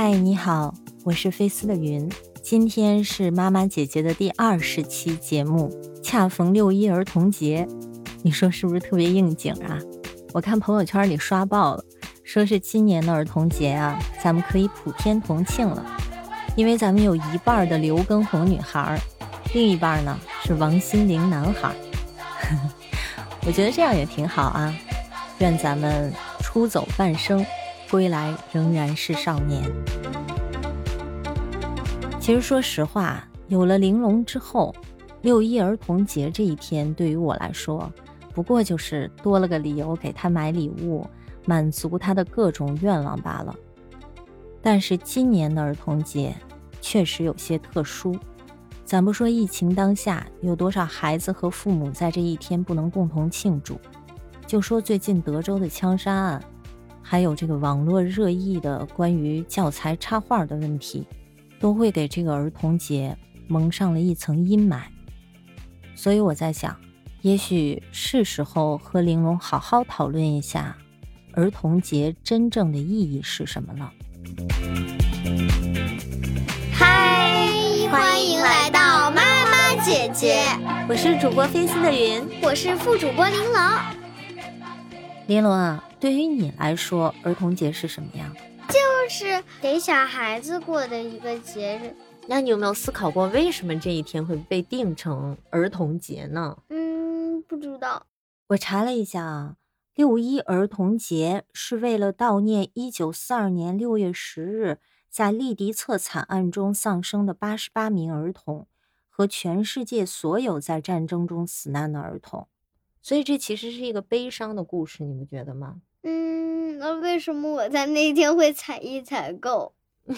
嗨，你好，我是菲斯的云。今天是妈妈姐姐的第二十期节目，恰逢六一儿童节，你说是不是特别应景啊？我看朋友圈里刷爆了，说是今年的儿童节啊，咱们可以普天同庆了，因为咱们有一半的刘畊宏女孩，另一半呢是王心凌男孩。我觉得这样也挺好啊，愿咱们出走半生。归来仍然是少年。其实说实话，有了玲珑之后，六一儿童节这一天对于我来说，不过就是多了个理由给他买礼物，满足他的各种愿望罢了。但是今年的儿童节确实有些特殊，咱不说疫情当下有多少孩子和父母在这一天不能共同庆祝，就说最近德州的枪杀案。还有这个网络热议的关于教材插画的问题，都会给这个儿童节蒙上了一层阴霾。所以我在想，也许是时候和玲珑好好讨论一下儿童节真正的意义是什么了。嗨，欢迎来到妈妈姐姐，我是主播菲斯的云，我是副主播玲珑。玲珑啊。对于你来说，儿童节是什么样？就是给小孩子过的一个节日。那你有没有思考过，为什么这一天会被定成儿童节呢？嗯，不知道。我查了一下啊，六一儿童节是为了悼念一九四二年六月十日在利迪策惨案中丧生的八十八名儿童和全世界所有在战争中死难的儿童，所以这其实是一个悲伤的故事，你不觉得吗？嗯，那为什么我在那天会采一采购？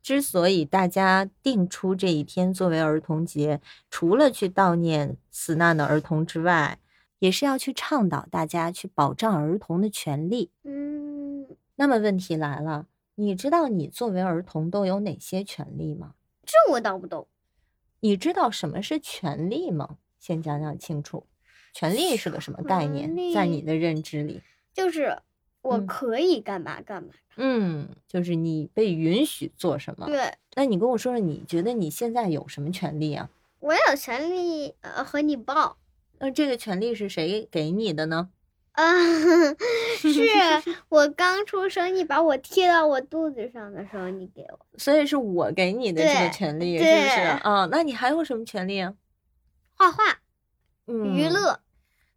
之所以大家定出这一天作为儿童节，除了去悼念死难的儿童之外，也是要去倡导大家去保障儿童的权利。嗯，那么问题来了，你知道你作为儿童都有哪些权利吗？这我倒不懂。你知道什么是权利吗？先讲讲清楚，权利是个什么概念？在你的认知里？就是我可以干嘛干嘛，嗯，就是你被允许做什么。对，那你跟我说说，你觉得你现在有什么权利啊？我有权利呃和你抱。那这个权利是谁给你的呢？啊，是 我刚出生，你把我贴到我肚子上的时候，你给我。所以是我给你的这个权利，是不是？啊，那你还有什么权利啊？画画，娱乐。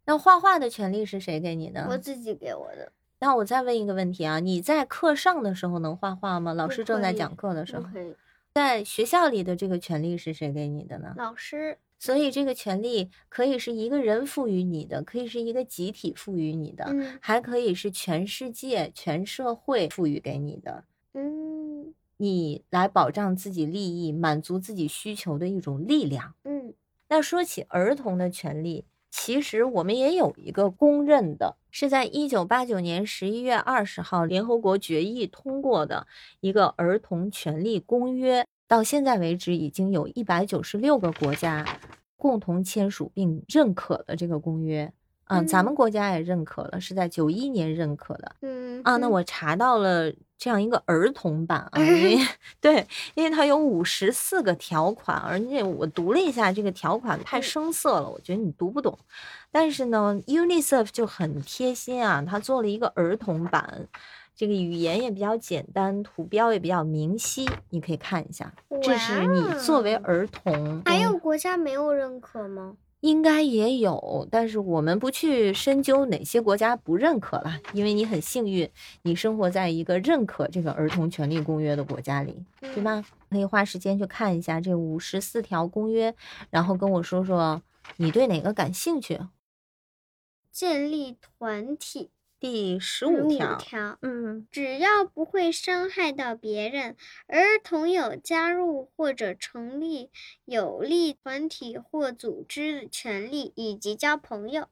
那画画的权利是谁给你的？我自己给我的。那我再问一个问题啊，你在课上的时候能画画吗？老师正在讲课的时候。在学校里的这个权利是谁给你的呢？老师。所以这个权利可以是一个人赋予你的，可以是一个集体赋予你的，还可以是全世界、全社会赋予给你的。嗯。你来保障自己利益、满足自己需求的一种力量。嗯。那说起儿童的权利。其实我们也有一个公认的，是在一九八九年十一月二十号联合国决议通过的一个儿童权利公约。到现在为止，已经有一百九十六个国家共同签署并认可了这个公约。嗯，咱们国家也认可了，是在九一年认可的。嗯啊，那我查到了这样一个儿童版啊，因为 对，因为它有五十四个条款，而且我读了一下这个条款太生涩了，我觉得你读不懂。但是呢，UNICEF 就很贴心啊，它做了一个儿童版，这个语言也比较简单，图标也比较明晰，你可以看一下。这是你作为儿童，还有国家没有认可吗？应该也有，但是我们不去深究哪些国家不认可了，因为你很幸运，你生活在一个认可这个儿童权利公约的国家里，对吗？可以花时间去看一下这五十四条公约，然后跟我说说你对哪个感兴趣。建立团体。第十五条，嗯，只要不会伤害到别人，儿童有加入或者成立有利团体或组织的权利，以及交朋友。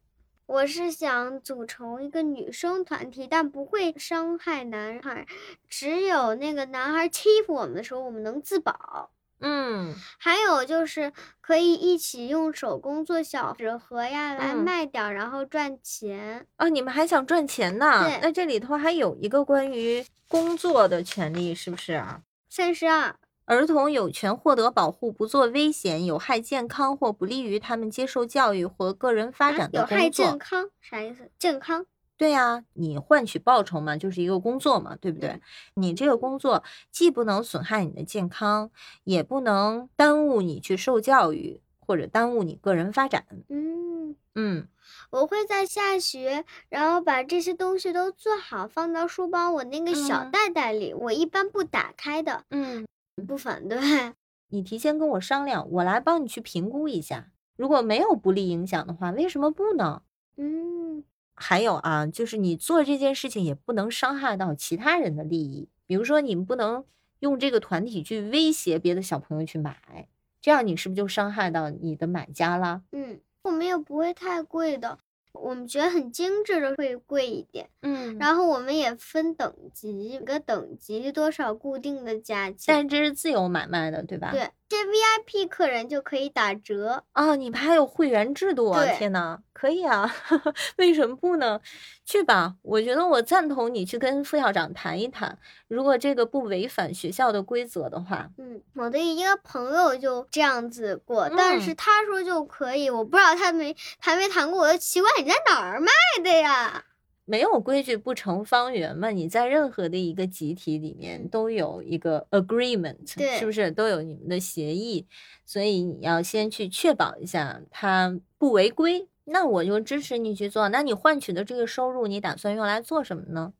我是想组成一个女生团体，但不会伤害男孩，只有那个男孩欺负我们的时候，我们能自保。嗯，还有就是可以一起用手工做小纸盒呀，来嗯卖掉，然后赚钱。哦，你们还想赚钱呢？对那这里头还有一个关于工作的权利，是不是啊？三十二，儿童有权获得保护，不做危险、有害健康或不利于他们接受教育或个人发啊展的有害。健康啥意思？健康。对呀、你换取报酬嘛，就是一个工作嘛，对不对？嗯你这个工作既不能损害你的健康，也不能耽误你去受教育，或者耽误你个人发展。嗯，嗯，我会在下学，然后把这些东西都做好，放到书包我那个小嗯袋袋里。我一般不打开的，嗯，不反对。你提前跟我商量，我来帮你去评估一下。如果没有不利影响的话，为什么不呢？嗯还有啊，就是你做这件事情也不能伤害到其他人的利益，比如说你们不能用这个团体去威胁别的小朋友去买，这样你是不是就伤害到你的买家了？嗯，我们也不会太贵的，我们觉得很精致的会贵一点。嗯然后我们也分等级，每个等级多少固定的价钱。但这是自由买卖的，对吧？。对，这 VIP 客人就可以打折。啊，你们还有会员制度啊！天呐，可以啊，为什么不呢？去吧，我觉得我赞同你去跟副校长谈一谈，如果这个不违反学校的规则的话，嗯，我的一个朋友就这样子过，但是嗯他说就可以，我不知道他没谈没谈过，我就奇怪你在哪儿卖的呀？没有规矩不成方圆嘛，你在任何的一个集体里面都有一个 agreement，对是不是都有你们的协议？所以你要先去确保一下它不违规，那我就支持你去做。那你换取的这个收入，你打算用来做什么呢？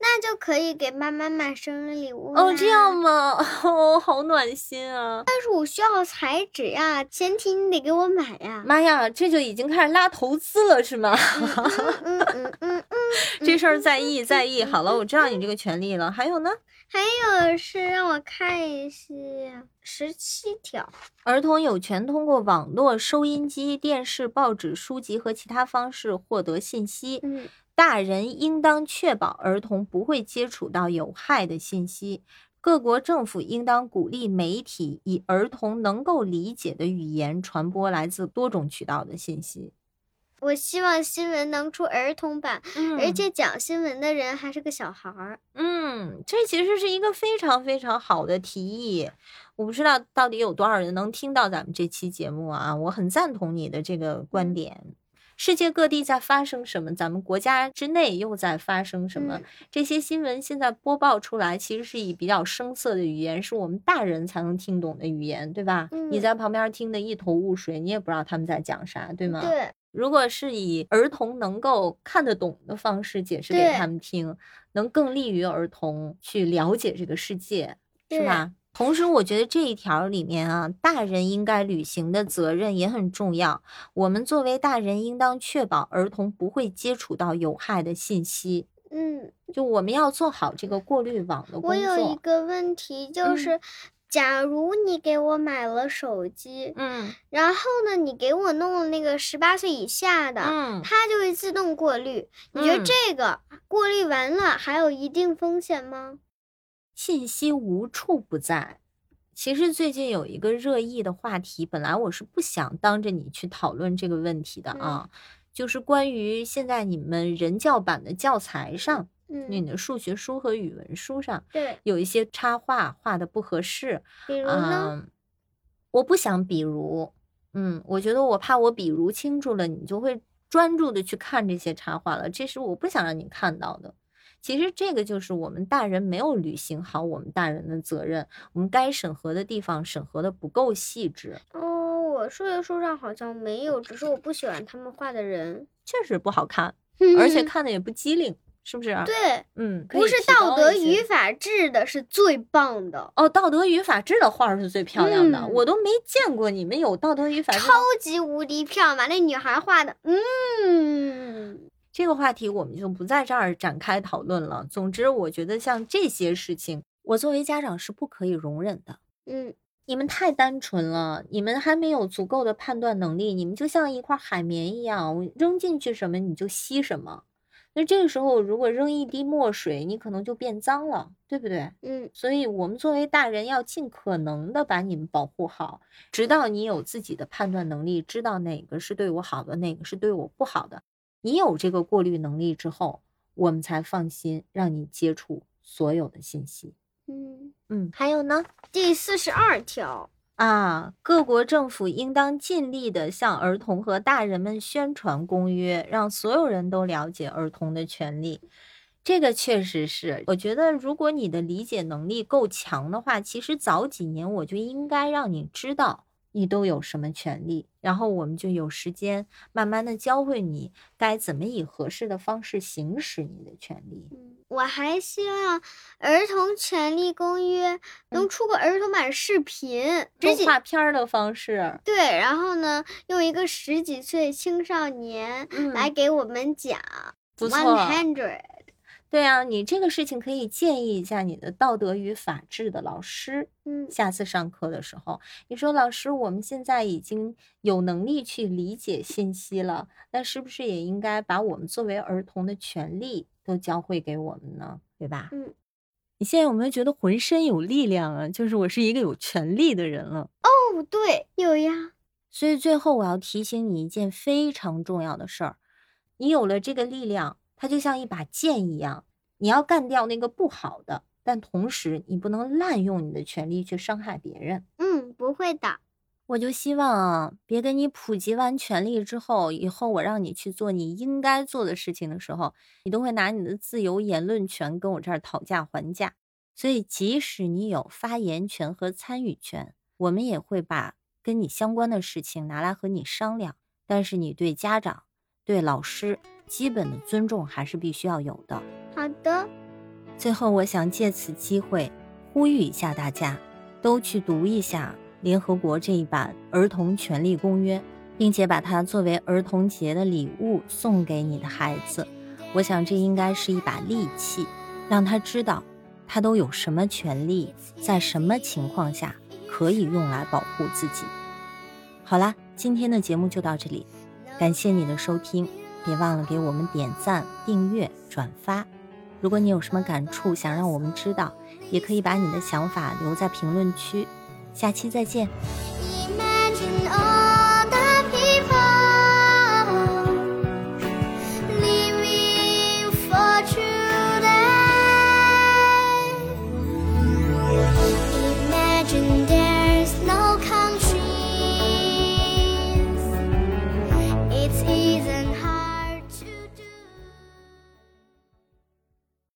那就可以给妈妈买生日礼物哦，这样吗？哦，好暖心啊！但是我需要彩纸呀，前提你得给我买呀。妈呀，这就已经开始拉投资了是吗？嗯嗯嗯嗯，这事儿在意在意。好了，我知道你这个权利了。还有呢？还有是让我看一下，十七条。儿童有权通过网络、收音机、电视、报纸、书籍和其他方式获得信息。嗯大人应当确保儿童不会接触到有害的信息。各国政府应当鼓励媒体以儿童能够理解的语言传播来自多种渠道的信息。我希望新闻能出儿童版，嗯而且讲新闻的人还是个小孩儿。嗯，这其实是一个非常非常好的提议。我不知道到底有多少人能听到咱们这期节目啊？我很赞同你的这个观嗯点。世界各地在发生什么？咱们国家之内又在发生什么？嗯这些新闻现在播报出来，其实是以比较生涩的语言，是我们大人才能听懂的语言，对吧？你嗯在旁边听得一头雾水，你也不知道他们在讲啥，对吗？对，如果是以儿童能够看得懂的方式解释给他们听，能更利于儿童去了解这个世界，是吧？同时，我觉得这一条里面啊，大人应该履行的责任也很重要。我们作为大人，应当确保儿童不会接触到有害的信息。嗯，就我们要做好这个过滤网的工作我有一。个问题，就嗯是，假如你给我买了手机，嗯然后呢，你给我弄了那个十八岁以下的，嗯，它就会自动过滤。你觉得嗯这个过滤完了还有一定风险吗？信息无处不在。其实最近有一个热议的话题，本来我是不想当着你去讨论这个问题的啊，就是关于现在你们人教版的教材上，你嗯，的数学书和语文书上对，有一些插画画的不合适，比如呢？嗯，我不想比如，嗯，我觉得我怕我比如清楚了，你就会专注的去看这些插画了，这是我不想让你看到的。其实这个就是我们大人没有履行好我们大人的责任，我们该审核的地方审核的不够细致，哦，我数学书上好像没有，只是我不喜欢他们画的人，确实不好看，而且。看的也不机灵，是不是？，对，嗯，不是道德一些语法治的是最棒的，哦，道德与法治的画儿是最漂亮的，嗯我都没见过你们有道德与法治超级无敌漂亮，把那女孩画的，嗯，这个话题我们就不在这儿展开讨论了。总之，我觉得像这些事情，我作为家长是不可以容忍的。嗯，你们太单纯了，你们还没有足够的判断能力，你们就像一块海绵一样，扔进去什么你就吸什么。那这个时候如果扔一滴墨水，你可能就变脏了，对不对？嗯所以，我们作为大人要尽可能的把你们保护好，直到你有自己的判断能力，知道哪个是对我好的，哪个是对我不好的。你有这个过滤能力之后，我们才放心让你接触所有的信息。嗯，嗯，还有呢？第四十二条，啊，各国政府应当尽力的向儿童和大人们宣传公约，让所有人都了解儿童的权利。这个确实是，我觉得如果你的理解能力够强的话，其实早几年我就应该让你知道你都有什么权利，然后我们就有时间慢慢的教会你该怎么以合适的方式行使你的权利。嗯，我还希望《儿童权利公约》能出个儿童版视频，动画片儿的方式，对，然后呢，用一个十几岁青少年嗯来给我们讲不错 One Hundred。对啊，你这个事情可以建议一下你的道德与法治的老师。嗯下次上课的时候，你说老师，我们现在已经有能力去理解信息了，那是不是也应该把我们作为儿童的权利都教会给我们呢？对吧？嗯，你现在有没有觉得浑身有力量啊？就是我是一个有权利的人了。哦，对，有呀。所以最后我要提醒你一件非常重要的事儿，你有了这个力量，它就像一把剑一样，你要干掉那个不好的，但同时你不能滥用你的权利去伤害别人。嗯，不会的。我就希望啊，别给你普及完权利之后，以后我让你去做你应该做的事情的时候，你都会拿你的自由言论权跟我这儿讨价还价。所以，即使你有发言权和参与权，我们也会把跟你相关的事情拿来和你商量。但是，你对家长、对老师基本的尊重还是必须要有的。好的。最后，我想借此机会呼吁一下大家，都去读一下联合国这一版《儿童权利公约》，并且把它作为儿童节的礼物送给你的孩子。我想这应该是一把利器，让他知道他都有什么权利，在什么情况下可以用来保护自己。好啦，今天的节目就到这里，感谢你的收听，别忘了给我们点赞、订阅、转发。如果你有什么感触，想让我们知道，也可以把你的想法留在评论区。下期再见。